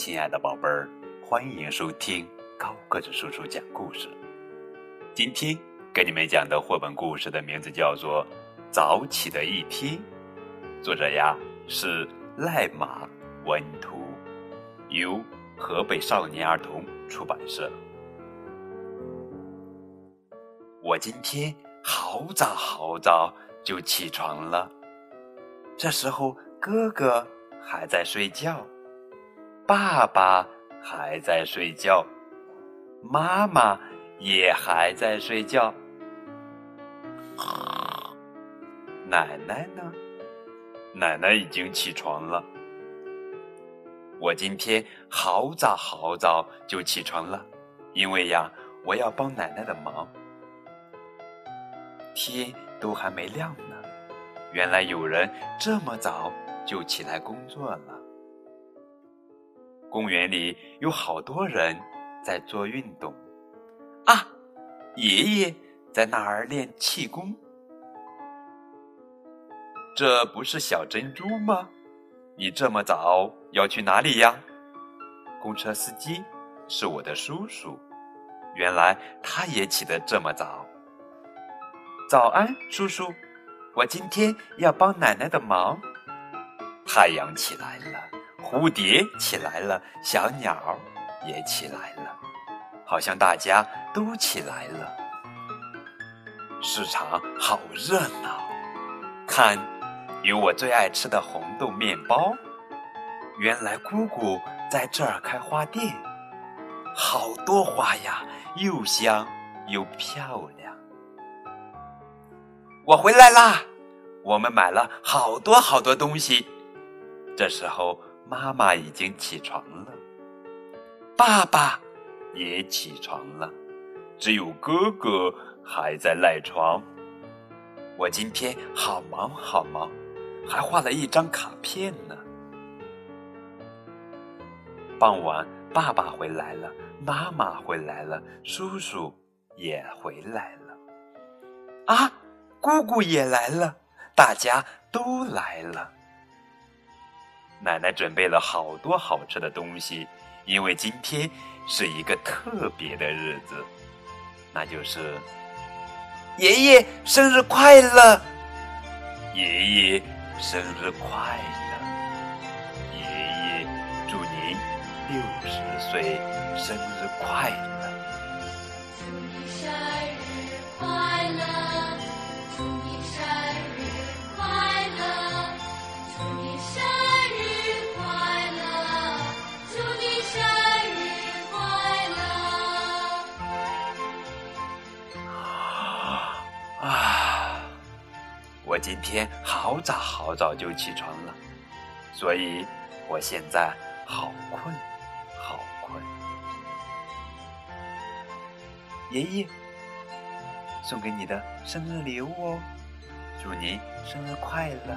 亲爱的宝贝儿，欢迎收听高个子叔叔讲故事。今天给你们讲的绘本故事的名字叫做《早起的一天》，作者呀是赖马文图，由河北少年儿童出版社。我今天好早好早就起床了，这时候哥哥还在睡觉。爸爸还在睡觉，妈妈也还在睡觉，奶奶呢？奶奶已经起床了。我今天好早好早就起床了，因为呀，我要帮奶奶的忙。天都还没亮呢，原来有人这么早就起来工作了。公园里有好多人在做运动，啊，爷爷在那儿练气功。这不是小珍珠吗？你这么早要去哪里呀？公车司机是我的叔叔，原来他也起得这么早。早安，叔叔，我今天要帮奶奶的忙。太阳起来了。蝴蝶起来了，小鸟也起来了，好像大家都起来了。市场好热闹，看，有我最爱吃的红豆面包。原来姑姑在这儿开花店，好多花呀，又香又漂亮。我回来啦，我们买了好多好多东西。这时候。妈妈已经起床了，爸爸也起床了，只有哥哥还在赖床。我今天好忙好忙，还画了一张卡片呢。傍晚，爸爸回来了，妈妈回来了，叔叔也回来了，啊，姑姑也来了，大家都来了。奶奶准备了好多好吃的东西，因为今天是一个特别的日子，那就是爷爷生日快乐！爷爷生日快乐！爷爷祝您六十岁生日快乐！我今天好早好早就起床了所以我现在好困好困。爷爷送给你的生日礼物哦祝您生日快乐。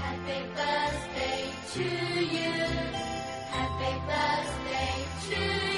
Happy birthday to you. Happy birthday Christmas.